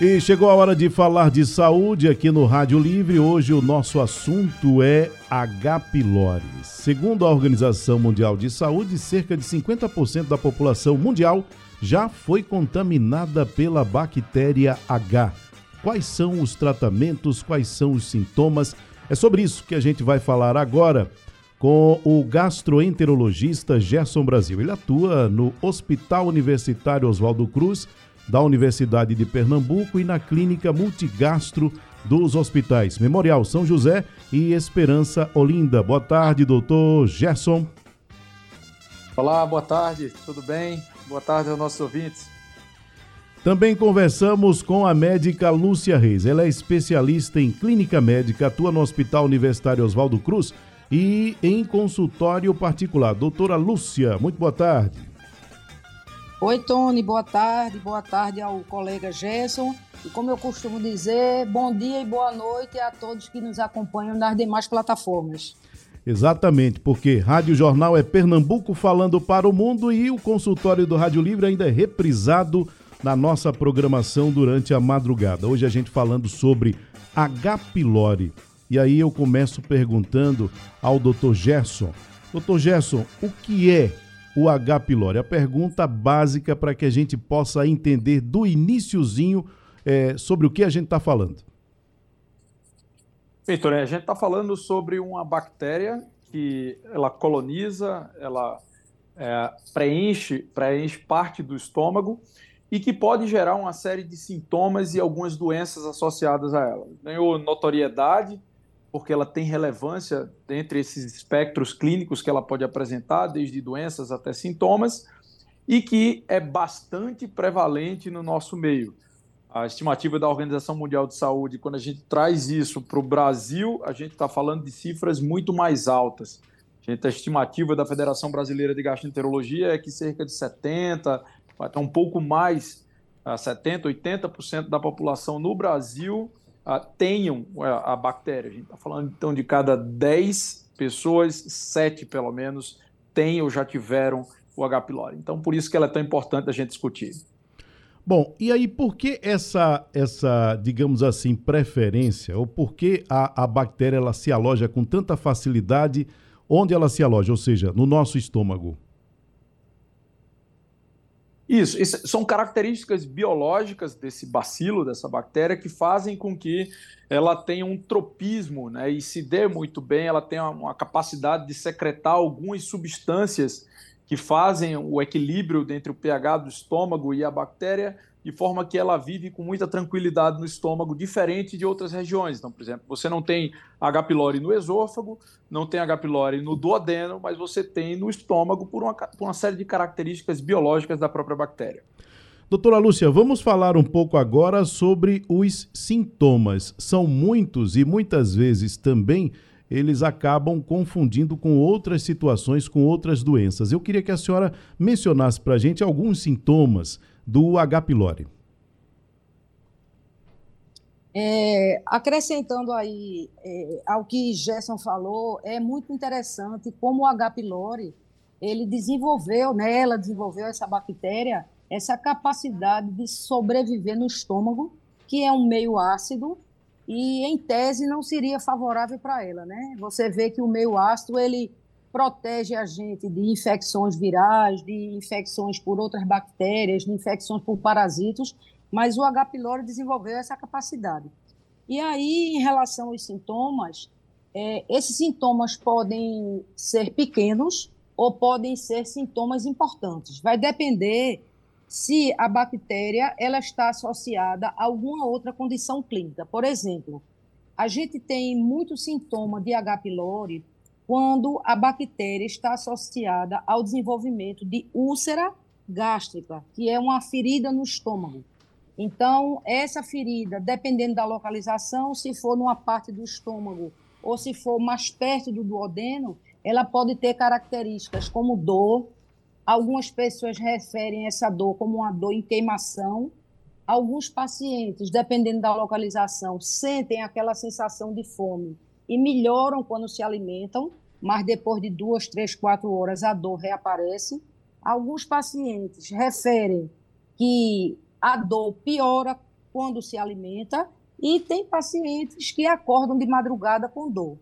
E chegou a hora de falar de saúde aqui no Rádio Livre. Hoje o nosso assunto é H. pylori. Segundo a Organização Mundial de Saúde, cerca de 50% da população mundial já foi contaminada pela bactéria H. Quais são os tratamentos, quais são os sintomas? É sobre isso que a gente vai falar agora com o gastroenterologista Gerson Brasil. Ele atua no Hospital Universitário Oswaldo Cruz da Universidade de Pernambuco e na Clínica Multigastro dos Hospitais Memorial São José e Esperança Olinda. Boa tarde, doutor Gerson. Olá, boa tarde, tudo bem? Boa tarde aos nossos ouvintes. Também conversamos com a médica Lúcia Reis. Ela é especialista em clínica médica, atua no Hospital Universitário Oswaldo Cruz e em consultório particular. Doutora Lúcia, muito boa tarde. Oi, Tony, boa tarde. Boa tarde ao colega Gerson. E como eu costumo dizer, bom dia e boa noite a todos que nos acompanham nas demais plataformas. Exatamente, porque Rádio Jornal é Pernambuco falando para o mundo e o consultório do Rádio Livre ainda é reprisado na nossa programação durante a madrugada. Hoje a gente falando sobre H. pylori. E aí eu começo perguntando ao Dr. Gerson. Dr. Gerson, o que é o H. pylori? A pergunta básica para que a gente possa entender do iníciozinho é, sobre o que a gente está falando. Heitor, a gente está falando sobre uma bactéria que ela coloniza, ela é, preenche, preenche parte do estômago e que pode gerar uma série de sintomas e algumas doenças associadas a ela. Ganhou notoriedade porque ela tem relevância entre esses espectros clínicos que ela pode apresentar, desde doenças até sintomas, e que é bastante prevalente no nosso meio. A estimativa da Organização Mundial de Saúde, quando a gente traz isso para o Brasil, a gente está falando de cifras muito mais altas. A, gente, a estimativa da Federação Brasileira de Gastroenterologia é que cerca de 70%, até um pouco mais, 70%, 80% da população no Brasil uh, tenham a, bactéria. A gente está falando então de cada 10 pessoas, 7 pelo menos têm ou já tiveram o H. pylori. Então, por isso que ela é tão importante a gente discutir. Bom, e aí por que essa, essa digamos assim, preferência, ou por que a, a bactéria ela se aloja com tanta facilidade onde ela se aloja, ou seja, no nosso estômago? Isso, isso, são características biológicas desse bacilo, dessa bactéria, que fazem com que ela tenha um tropismo, né? E se dê muito bem, ela tenha uma capacidade de secretar algumas substâncias que fazem o equilíbrio entre o pH do estômago e a bactéria de forma que ela vive com muita tranquilidade no estômago, diferente de outras regiões. Então, por exemplo, você não tem H. pylori no esôfago, não tem H. pylori no duodeno, mas você tem no estômago por uma, por uma série de características biológicas da própria bactéria. Doutora Lúcia, vamos falar um pouco agora sobre os sintomas. São muitos e muitas vezes também eles acabam confundindo com outras situações, com outras doenças. Eu queria que a senhora mencionasse para a gente alguns sintomas do H. pylori. É, acrescentando aí é, ao que Gerson falou, é muito interessante como o H. pylori ele desenvolveu, né, ela desenvolveu essa bactéria, essa capacidade de sobreviver no estômago, que é um meio ácido, e em tese não seria favorável para ela, né? Você vê que o meio ácido ele protege a gente de infecções virais, de infecções por outras bactérias, de infecções por parasitos, mas o H. pylori desenvolveu essa capacidade. E aí, em relação aos sintomas, é, esses sintomas podem ser pequenos ou podem ser sintomas importantes. Vai depender se a bactéria ela está associada a alguma outra condição clínica. Por exemplo, a gente tem muito sintoma de H. pylori quando a bactéria está associada ao desenvolvimento de úlcera gástrica, que é uma ferida no estômago. Então, essa ferida, dependendo da localização, se for numa parte do estômago ou se for mais perto do duodeno, ela pode ter características como dor. Algumas pessoas referem essa dor como uma dor em queimação. Alguns pacientes, dependendo da localização, sentem aquela sensação de fome e melhoram quando se alimentam, mas depois de duas, três, quatro horas a dor reaparece. Alguns pacientes referem que a dor piora quando se alimenta e tem pacientes que acordam de madrugada com dor.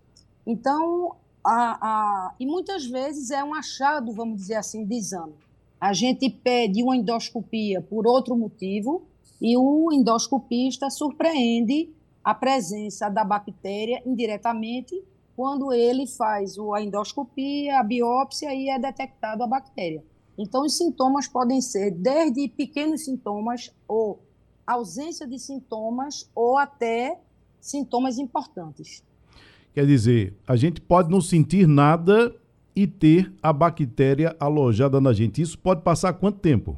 Então, a, a, e muitas vezes é um achado, vamos dizer assim, de exame. A gente pede uma endoscopia por outro motivo e o endoscopista surpreende a presença da bactéria indiretamente quando ele faz a endoscopia, a biópsia e é detectado a bactéria. Então, os sintomas podem ser desde pequenos sintomas ou ausência de sintomas ou até sintomas importantes. Quer dizer, a gente pode não sentir nada e ter a bactéria alojada na gente. Isso pode passar quanto tempo?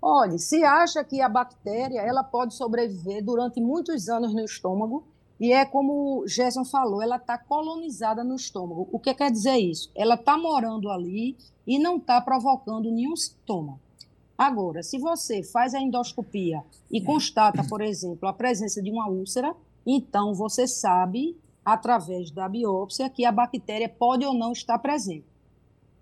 Olha, se acha que a bactéria ela pode sobreviver durante muitos anos no estômago e é como o Gerson falou, ela está colonizada no estômago. O que quer dizer isso? Ela está morando ali e não está provocando nenhum sintoma. Agora, se você faz a endoscopia e constata, por exemplo, a presença de uma úlcera, então você sabe, através da biópsia, que a bactéria pode ou não estar presente.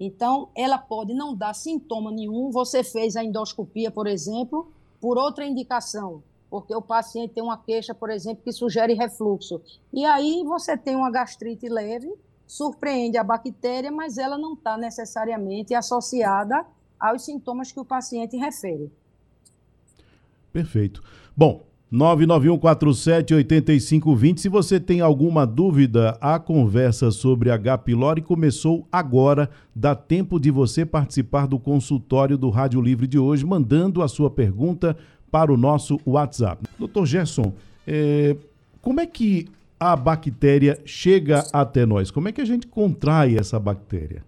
Então, ela pode não dar sintoma nenhum. Você fez a endoscopia, por exemplo, por outra indicação, porque o paciente tem uma queixa, por exemplo, que sugere refluxo. E aí você tem uma gastrite leve, surpreende a bactéria, mas ela não está necessariamente associada aos sintomas que o paciente refere. Perfeito. Bom, 991478520. Se você tem alguma dúvida, a conversa sobre H. pylori começou agora. Dá tempo de você participar do consultório do Rádio Livre de hoje, mandando a sua pergunta para o nosso WhatsApp. Doutor Gerson, é, como é que a bactéria chega até nós? Como é que a gente contrai essa bactéria?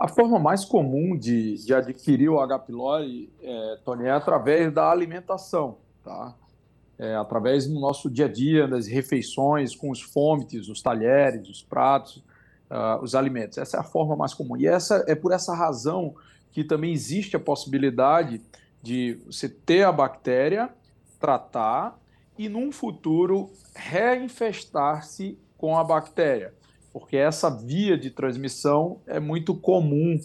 A forma mais comum de, de adquirir o H. pylori, é, Tony, é através da alimentação, tá? É, através do nosso dia a dia, das refeições, com os fômites, os talheres, os pratos, uh, os alimentos. Essa é a forma mais comum. E essa é por essa razão que também existe a possibilidade de você ter a bactéria, tratar e, num futuro, reinfestar-se com a bactéria porque essa via de transmissão é muito comum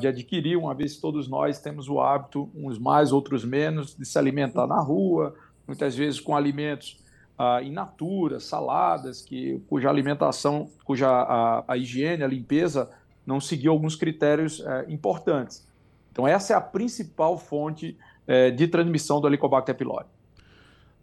de adquirir, uma vez que todos nós temos o hábito, uns mais, outros menos, de se alimentar na rua, muitas vezes com alimentos uh, in natura, saladas, que, cuja alimentação, cuja a, a higiene, a limpeza não seguiu alguns critérios uh, importantes. Então, essa é a principal fonte uh, de transmissão do Helicobacter pylori.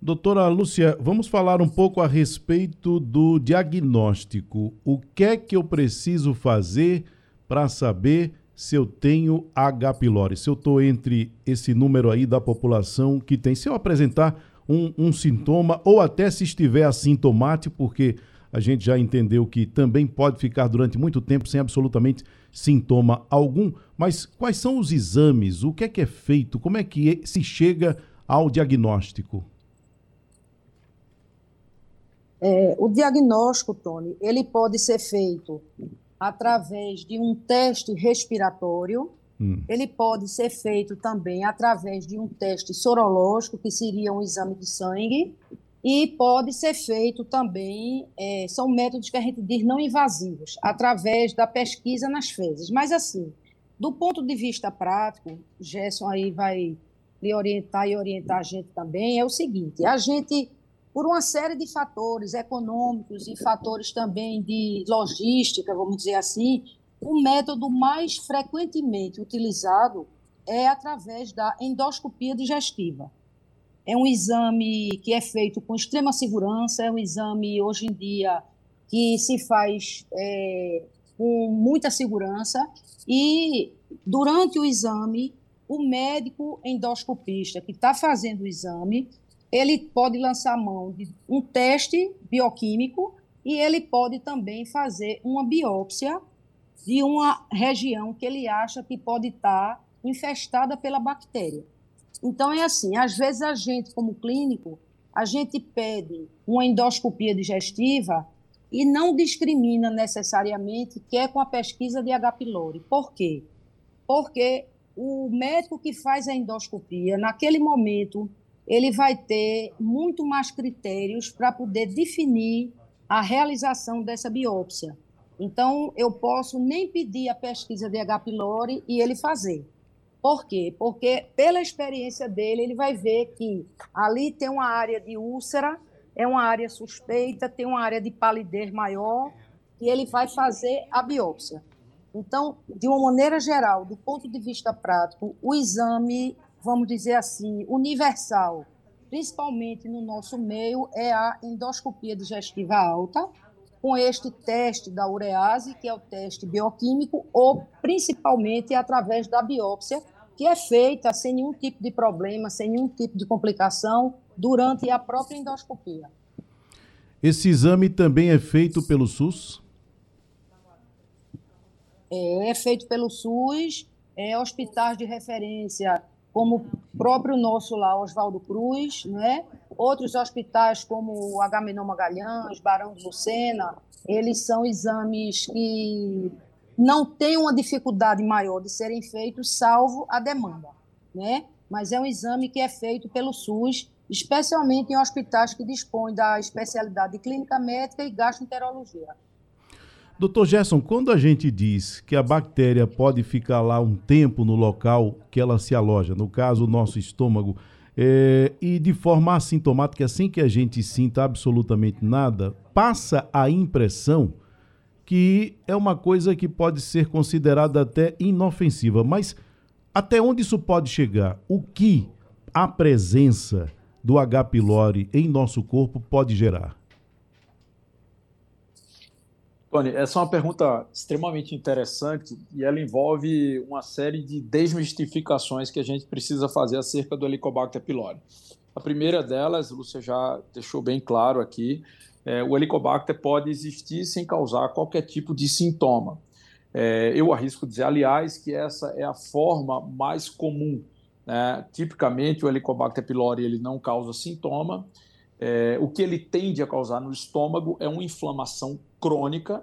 Doutora Lúcia, vamos falar um pouco a respeito do diagnóstico. O que é que eu preciso fazer para saber se eu tenho H. pylori? Se eu estou entre esse número aí da população que tem, se eu apresentar um, um sintoma ou até se estiver assintomático, porque a gente já entendeu que também pode ficar durante muito tempo sem absolutamente sintoma algum. Mas quais são os exames? O que é que é feito? Como é que se chega ao diagnóstico? É, o diagnóstico, Tony, ele pode ser feito através de um teste respiratório, hum. ele pode ser feito também através de um teste sorológico, que seria um exame de sangue, e pode ser feito também, é, são métodos que a gente diz não invasivos, através da pesquisa nas fezes. Mas, assim, do ponto de vista prático, Gerson aí vai lhe orientar e orientar a gente também, é o seguinte: a gente por uma série de fatores econômicos e fatores também de logística, vamos dizer assim, o método mais frequentemente utilizado é através da endoscopia digestiva. É um exame que é feito com extrema segurança, é um exame, hoje em dia, que se faz é, com muita segurança e, durante o exame, o médico endoscopista que está fazendo o exame, ele pode lançar mão de um teste bioquímico e ele pode também fazer uma biópsia de uma região que ele acha que pode estar infestada pela bactéria. Então, é assim: às vezes a gente, como clínico, a gente pede uma endoscopia digestiva e não discrimina necessariamente que é com a pesquisa de H. pylori. Por quê? Porque o médico que faz a endoscopia, naquele momento, ele vai ter muito mais critérios para poder definir a realização dessa biópsia. Então, eu posso nem pedir a pesquisa de H. pylori e ele fazer. Por quê? Porque, pela experiência dele, ele vai ver que ali tem uma área de úlcera, é uma área suspeita, tem uma área de palidez maior, e ele vai fazer a biópsia. Então, de uma maneira geral, do ponto de vista prático, o exame, vamos dizer assim, universal, principalmente no nosso meio, é a endoscopia digestiva alta, com este teste da urease, que é o teste bioquímico, ou principalmente através da biópsia, que é feita sem nenhum tipo de problema, sem nenhum tipo de complicação durante a própria endoscopia. Esse exame também é feito pelo SUS? É, é feito pelo SUS, é, hospitais de referência, como o próprio nosso lá, Oswaldo Cruz, né? outros hospitais como o Agamenon Magalhães, Barão de Lucena, eles são exames que não têm uma dificuldade maior de serem feitos, salvo a demanda, né? Mas é um exame que é feito pelo SUS, especialmente em hospitais que dispõem da especialidade de clínica médica e gastroenterologia. Doutor Gerson, quando a gente diz que a bactéria pode ficar lá um tempo no local que ela se aloja, no caso o nosso estômago, é, e de forma assintomática, assim que a gente sinta absolutamente nada, passa a impressão que é uma coisa que pode ser considerada até inofensiva. Mas até onde isso pode chegar? O que a presença do H. pylori em nosso corpo pode gerar? Tony, essa é uma pergunta extremamente interessante e ela envolve uma série de desmistificações que a gente precisa fazer acerca do Helicobacter pylori. A primeira delas, Lúcia já deixou bem claro aqui, é, o Helicobacter pode existir sem causar qualquer tipo de sintoma. É, eu arrisco dizer, aliás, que essa é a forma mais comum. Né? Tipicamente, o Helicobacter pylori ele não causa sintoma, é, o que ele tende a causar no estômago é uma inflamação crônica,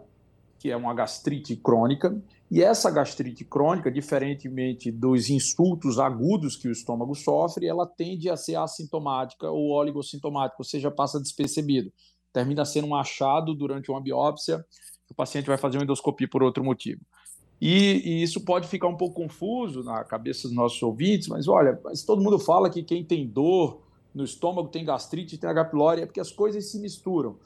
que é uma gastrite crônica, e essa gastrite crônica, diferentemente dos insultos agudos que o estômago sofre, ela tende a ser assintomática ou oligossintomática, ou seja, passa despercebido. Termina sendo um achado durante uma biópsia, o paciente vai fazer uma endoscopia por outro motivo. E, e, isso pode ficar um pouco confuso na cabeça dos nossos ouvintes, mas olha, mas todo mundo fala que quem tem dor no estômago, tem gastrite, tem H. pylori, é porque as coisas se misturam.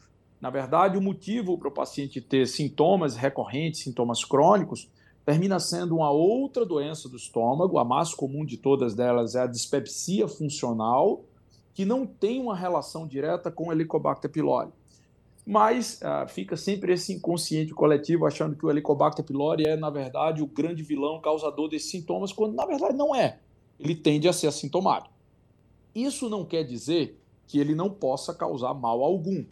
Na verdade, o motivo para o paciente ter sintomas recorrentes, sintomas crônicos, termina sendo uma outra doença do estômago, a mais comum de todas delas é a dispepsia funcional, que não tem uma relação direta com o Helicobacter pylori. Mas ah, fica sempre esse inconsciente coletivo achando que o Helicobacter pylori é, na verdade, o grande vilão causador desses sintomas, quando na verdade não é. Ele tende a ser assintomático. Isso não quer dizer que ele não possa causar mal algum.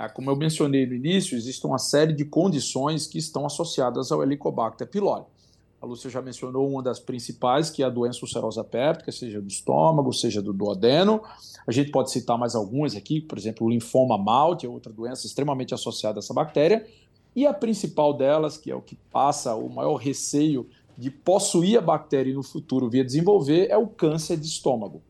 Ah, como eu mencionei no início, existe uma série de condições que estão associadas ao Helicobacter pylori. A Lúcia já mencionou uma das principais, que é a doença ulcerosa péptica, seja do estômago, seja do duodeno. A gente pode citar mais algumas aqui, por exemplo, o linfoma malte, é outra doença extremamente associada a essa bactéria. E a principal delas, que é o que passa o maior receio de possuir a bactéria e no futuro vir desenvolver, é o câncer de estômago.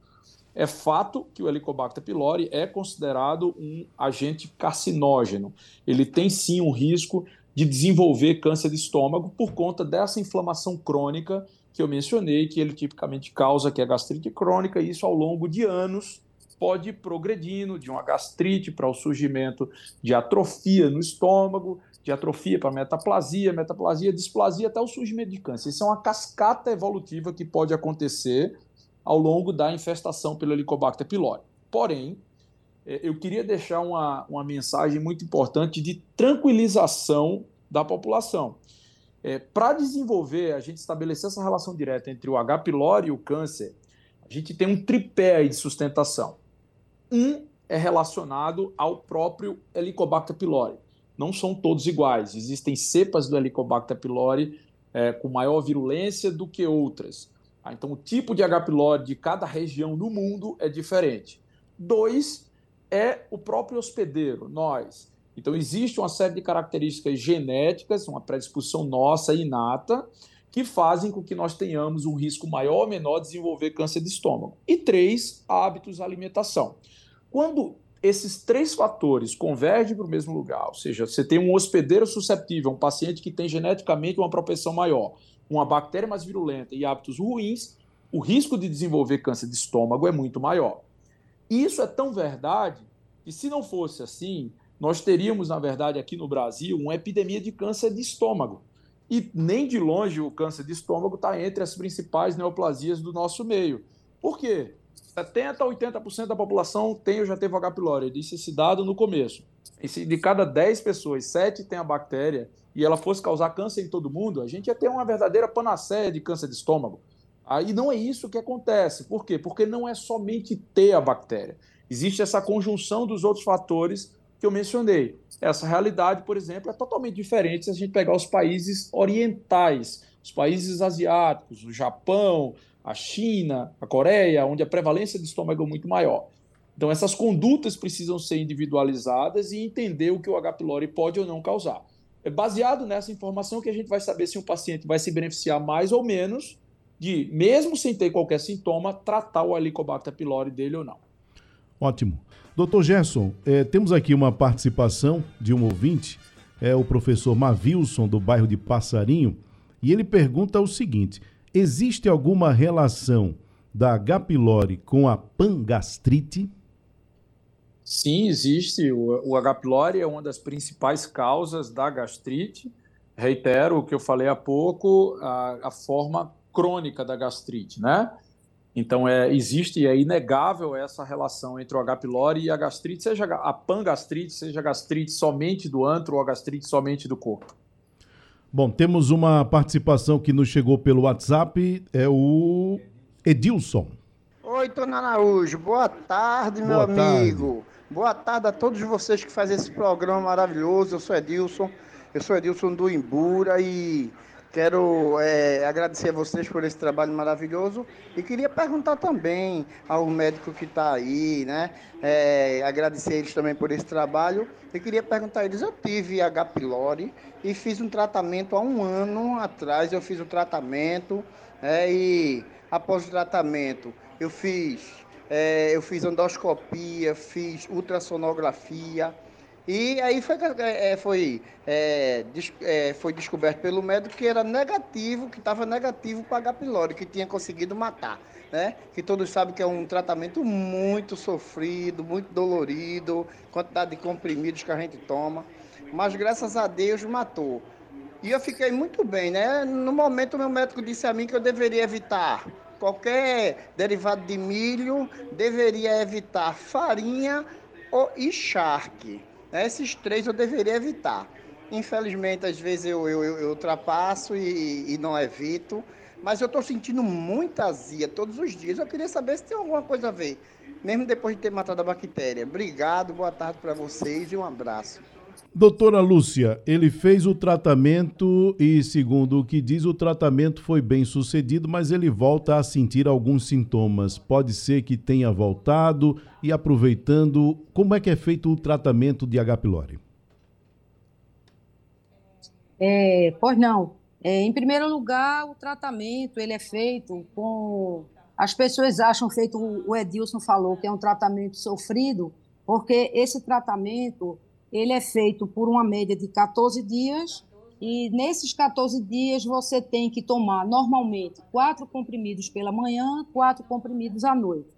É fato que o Helicobacter pylori é considerado um agente carcinógeno. Ele tem sim um risco de desenvolver câncer de estômago por conta dessa inflamação crônica que eu mencionei, que ele tipicamente causa, que é gastrite crônica, e isso ao longo de anos pode ir progredindo de uma gastrite para o surgimento de atrofia no estômago, de atrofia para metaplasia, metaplasia, displasia, até o surgimento de câncer. Isso é uma cascata evolutiva que pode acontecer ao longo da infestação pelo Helicobacter pylori. Porém, é, eu queria deixar uma, uma mensagem muito importante de tranquilização da população. É, Para desenvolver, a gente estabelecer essa relação direta entre o H. pylori e o câncer, a gente tem um tripé de sustentação. Um é relacionado ao próprio Helicobacter pylori. Não são todos iguais. Existem cepas do Helicobacter pylori é, com maior virulência do que outras. Então, o tipo de H. pylori de cada região do mundo é diferente. Dois, é o próprio hospedeiro, nós. Então, existe uma série de características genéticas, uma predisposição nossa inata, que fazem com que nós tenhamos um risco maior ou menor de desenvolver câncer de estômago. E três, hábitos alimentação. Quando esses três fatores convergem para o mesmo lugar, ou seja, você tem um hospedeiro susceptível, um paciente que tem geneticamente uma propensão maior, uma bactéria mais virulenta e hábitos ruins, o risco de desenvolver câncer de estômago é muito maior. E isso é tão verdade que, se não fosse assim, nós teríamos, na verdade, aqui no Brasil, uma epidemia de câncer de estômago. E nem de longe o câncer de estômago está entre as principais neoplasias do nosso meio. Por quê? 70% a 80% da população tem ou já teve H. pylori. Eu disse esse dado no começo. E se de cada 10 pessoas, 7 têm a bactéria e ela fosse causar câncer em todo mundo, a gente ia ter uma verdadeira panaceia de câncer de estômago. Aí não é isso que acontece. Por quê? Porque não é somente ter a bactéria. Existe essa conjunção dos outros fatores que eu mencionei. Essa realidade, por exemplo, é totalmente diferente se a gente pegar os países orientais, os países asiáticos, o Japão, a China, a Coreia, onde a prevalência de estômago é muito maior. Então, essas condutas precisam ser individualizadas e entender o que o H. pylori pode ou não causar. É baseado nessa informação que a gente vai saber se um paciente vai se beneficiar mais ou menos de, mesmo sem ter qualquer sintoma, tratar o Helicobacter pylori dele ou não. Ótimo. Doutor Gerson, é, temos aqui uma participação de um ouvinte, é o professor Mavilson, do bairro de Passarinho, e ele pergunta o seguinte: existe alguma relação da H. pylori com a pangastrite? Sim, existe. O, H. pylori é uma das principais causas da gastrite. Reitero o que eu falei há pouco, a, a forma crônica da gastrite, né? Então, é, existe, é inegável essa relação entre o H. pylori e a gastrite, seja a pangastrite, seja a gastrite somente do antro ou a gastrite somente do corpo. Bom, temos uma participação que nos chegou pelo WhatsApp, é o Edilson. Oi, Dona Araújo, boa tarde, meu boa amigo. Tarde. Boa tarde a todos vocês que fazem esse programa maravilhoso. Eu sou Edilson, eu sou Edilson do Imbura e Quero é, agradecer a vocês por esse trabalho maravilhoso e queria perguntar também ao médico que está aí, né? É, agradecer eles também por esse trabalho. E queria perguntar a eles, eu tive H. pylori e fiz um tratamento há um ano atrás, eu fiz o um tratamento é, e após o tratamento eu fiz, é, eu fiz endoscopia, fiz ultrassonografia, e aí foi, é, foi, é, é, foi descoberto pelo médico que era negativo, que estava negativo para H. pylori, que tinha conseguido matar. Né? Que todos sabem que é um tratamento muito sofrido, muito dolorido, quantidade de comprimidos que a gente toma. Mas graças a Deus matou. E eu fiquei muito bem, né? No momento, meu médico disse a mim que eu deveria evitar qualquer derivado de milho, deveria evitar farinha ou, e charque. Esses três eu deveria evitar. Infelizmente, às vezes eu, eu, eu ultrapasso e, e, não evito, mas eu estou sentindo muita azia todos os dias. Eu queria saber se tem alguma coisa a ver, mesmo depois de ter matado a bactéria. Obrigado, boa tarde para vocês e um abraço. Doutora Lúcia, ele fez o tratamento e, segundo o que diz, o tratamento foi bem sucedido, mas ele volta a sentir alguns sintomas. Pode ser que tenha voltado e aproveitando, como é que é feito o tratamento de H. pylori? É, pois não. É, em primeiro lugar, o tratamento ele é feito com. As pessoas acham feito, o Edilson falou, que é um tratamento sofrido, porque esse tratamento ele é feito por uma média de 14 dias e nesses 14 dias você tem que tomar normalmente quatro comprimidos pela manhã, quatro comprimidos à noite.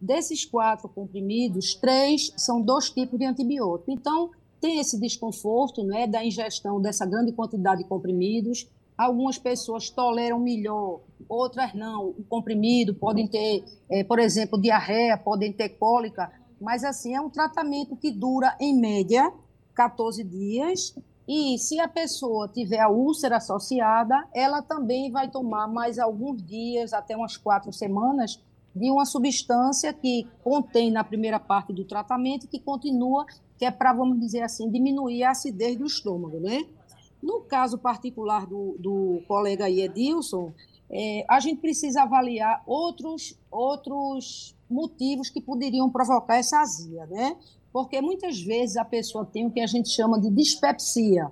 Desses quatro comprimidos, três são dois tipos de antibiótico. Então, tem esse desconforto né, da ingestão dessa grande quantidade de comprimidos. Algumas pessoas toleram melhor, outras não. O comprimido podem ter, é, por exemplo, diarreia, podem ter cólica, mas assim, é um tratamento que dura, em média, 14 dias. E se a pessoa tiver a úlcera associada, ela também vai tomar mais alguns dias, até umas quatro semanas, de uma substância que contém na primeira parte do tratamento, que continua, que é para, vamos dizer assim, diminuir a acidez do estômago, né? No caso particular do, do colega Edilson, é, a gente precisa avaliar outros, outros motivos que poderiam provocar essa azia, né? Porque muitas vezes a pessoa tem o que a gente chama de dispepsia.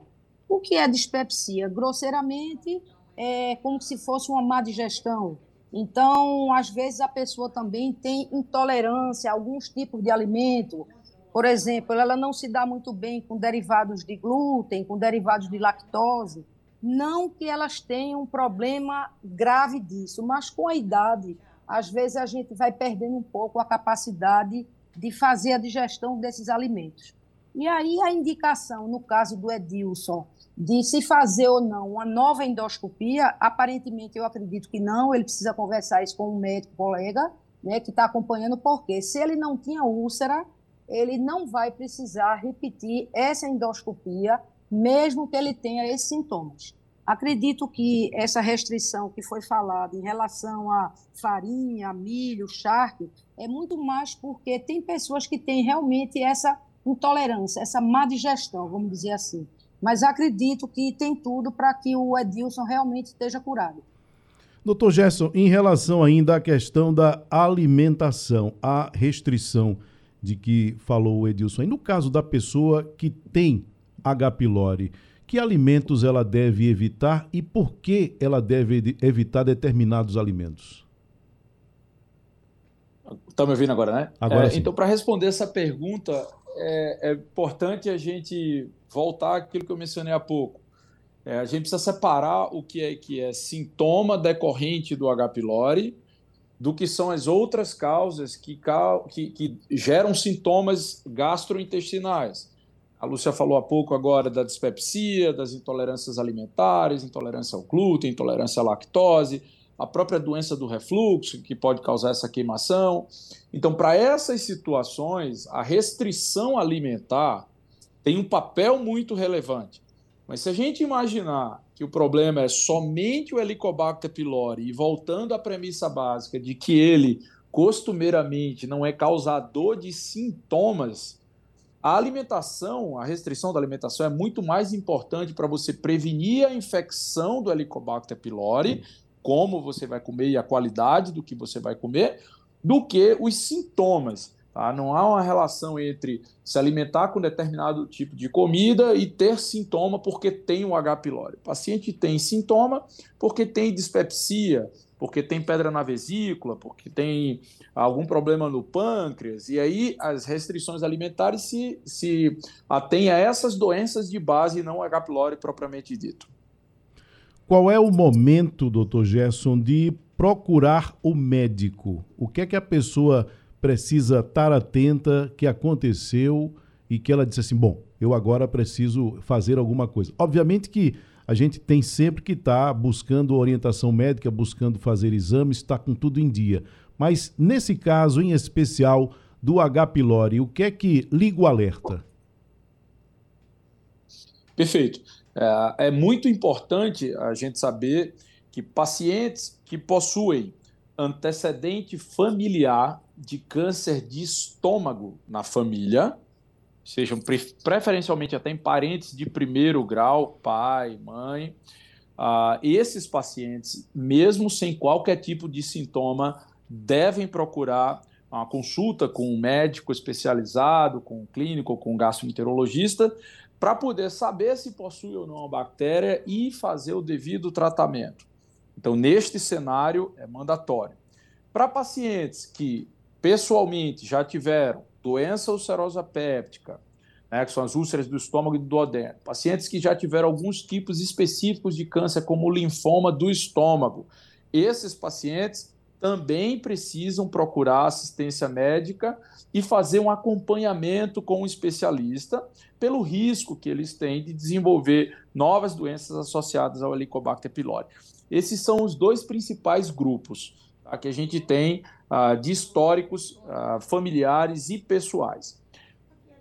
O que é dispepsia? Grosseiramente, é como se fosse uma má digestão. Então, às vezes a pessoa também tem intolerância a alguns tipos de alimento. Por exemplo, ela não se dá muito bem com derivados de glúten, com derivados de lactose. Não que elas tenham um problema grave disso, mas com a idade, às vezes a gente vai perdendo um pouco a capacidade de fazer a digestão desses alimentos. E aí a indicação, no caso do Edilson, de se fazer ou não uma nova endoscopia, aparentemente eu acredito que não, ele precisa conversar isso com um médico colega, né, que está acompanhando, porque se ele não tinha úlcera, ele não vai precisar repetir essa endoscopia, mesmo que ele tenha esses sintomas. Acredito que essa restrição que foi falada em relação a farinha, milho, charque, é muito mais porque tem pessoas que têm realmente essa intolerância, essa má digestão, vamos dizer assim. Mas acredito que tem tudo para que o Edilson realmente esteja curado. Doutor Gerson, em relação ainda à questão da alimentação, a restrição de que falou o Edilson, e no caso da pessoa que tem H. pylori, que alimentos ela deve evitar e por que ela deve evitar determinados alimentos? Está me ouvindo agora, né? Agora é, então, para responder essa pergunta, é, é, importante a gente voltar àquilo que eu mencionei há pouco. É, a gente precisa separar o que é, que é sintoma decorrente do H. pylori do que são as outras causas que, que, que geram sintomas gastrointestinais. A Lúcia falou há pouco agora da dispepsia, das intolerâncias alimentares, intolerância ao glúten, intolerância à lactose, a própria doença do refluxo, que pode causar essa queimação. Então, para essas situações, a restrição alimentar tem um papel muito relevante. Mas se a gente imaginar que o problema é somente o Helicobacter pylori e voltando à premissa básica de que ele costumeiramente não é causador de sintomas, a alimentação, a restrição da alimentação é muito mais importante para você prevenir a infecção do Helicobacter pylori, como você vai comer e a qualidade do que você vai comer, do que os sintomas. Tá? Não há uma relação entre se alimentar com determinado tipo de comida e ter sintoma porque tem o H. pylori. O paciente tem sintoma porque tem dispepsia, porque tem pedra na vesícula, porque tem algum problema no pâncreas, e aí as restrições alimentares se, se atêm a essas doenças de base e não H. pylori propriamente dito. Qual é o momento, doutor Gerson, de procurar o médico? O que é que a pessoa precisa estar atenta que aconteceu e que ela disse assim, bom, eu agora preciso fazer alguma coisa. Obviamente que a gente tem sempre que estar tá buscando orientação médica, buscando fazer exames, está com tudo em dia. Mas nesse caso em especial do H. pylori, o que é que liga o alerta? Perfeito. É, é muito importante a gente saber que pacientes que possuem antecedente familiar de câncer de estômago na família, sejam preferencialmente até em parentes de primeiro grau, pai, mãe. Uh, esses pacientes, mesmo sem qualquer tipo de sintoma, devem procurar uma consulta com um médico especializado, com um clínico, com um gastroenterologista, para poder saber se possui ou não a bactéria e fazer o devido tratamento. Então, neste cenário, é mandatório. Para pacientes que pessoalmente já tiveram doença ulcerosa péptica, né, que são as úlceras do estômago e do duodeno, pacientes que já tiveram alguns tipos específicos de câncer, como o linfoma do estômago, esses pacientes também precisam procurar assistência médica e fazer um acompanhamento com um especialista pelo risco que eles têm de desenvolver novas doenças associadas ao Helicobacter pylori. Esses são os dois principais grupos tá, que a gente tem uh, de históricos uh, familiares e pessoais.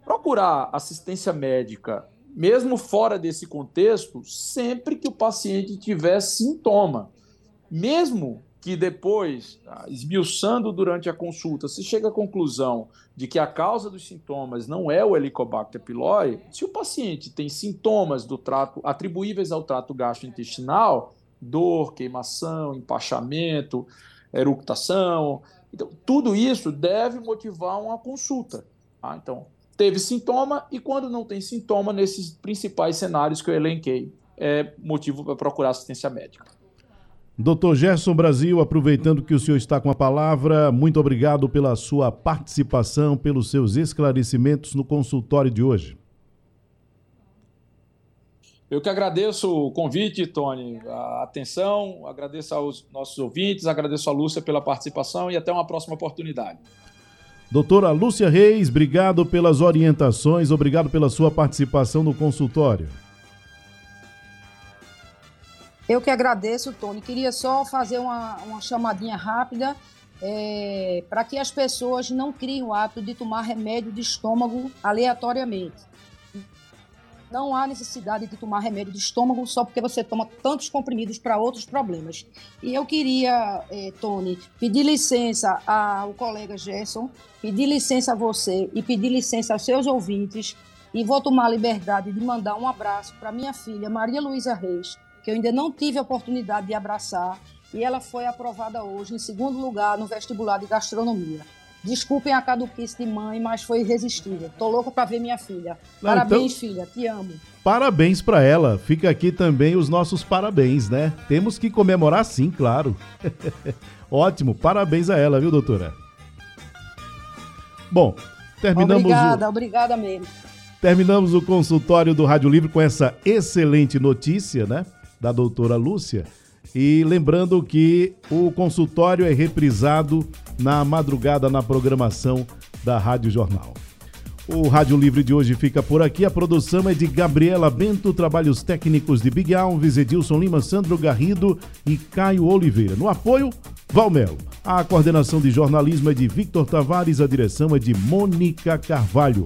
Procurar assistência médica, mesmo fora desse contexto, sempre que o paciente tiver sintoma. Mesmo que depois, uh, esmiuçando durante a consulta, se chega à conclusão de que a causa dos sintomas não é o Helicobacter pylori, se o paciente tem sintomas do trato atribuíveis ao trato gastrointestinal, dor, queimação, empachamento, eructação, Então, tudo isso deve motivar uma consulta. Tá? Então, teve sintoma e quando não tem sintoma, nesses principais cenários que eu elenquei, é motivo para procurar assistência médica. Doutor Gerson Brasil, aproveitando que o senhor está com a palavra, muito obrigado pela sua participação, pelos seus esclarecimentos no consultório de hoje. Eu que agradeço o convite, Tony, a atenção, agradeço aos nossos ouvintes, agradeço a Lúcia pela participação e até uma próxima oportunidade. Doutora Lúcia Reis, obrigado pelas orientações, obrigado pela sua participação no consultório. Eu que agradeço, Tony. Queria só fazer uma, uma chamadinha rápida é, para que as pessoas não criem o hábito de tomar remédio de estômago aleatoriamente. Não há necessidade de tomar remédio de estômago só porque você toma tantos comprimidos para outros problemas. E eu queria, é, Tony, pedir licença ao colega Gerson, pedir licença a você e pedir licença aos seus ouvintes. E vou tomar a liberdade de mandar um abraço para minha filha, Maria Luísa Reis, que eu ainda não tive a oportunidade de abraçar, e ela foi aprovada hoje em segundo lugar no vestibular de gastronomia. Desculpem a caduquice de mãe, mas foi irresistível. Tô louco para ver minha filha. Parabéns, então, filha. Te amo. Parabéns para ela. Fica aqui também os nossos parabéns, né? Temos que comemorar sim, claro. Ótimo. Parabéns a ela, viu, doutora? Bom, terminamos Obrigada, o... obrigada mesmo. Terminamos o consultório do Rádio Livre com essa excelente notícia, né? da doutora Lúcia. E lembrando que o consultório é reprisado na madrugada na programação da Rádio Jornal. O Rádio Livre de hoje fica por aqui. A produção é de Gabriela Bento, trabalhos técnicos de Big Alves, Edilson Lima, Sandro Garrido e Caio Oliveira. No apoio, Valmelo. A coordenação de jornalismo é de Victor Tavares, a direção é de Mônica Carvalho.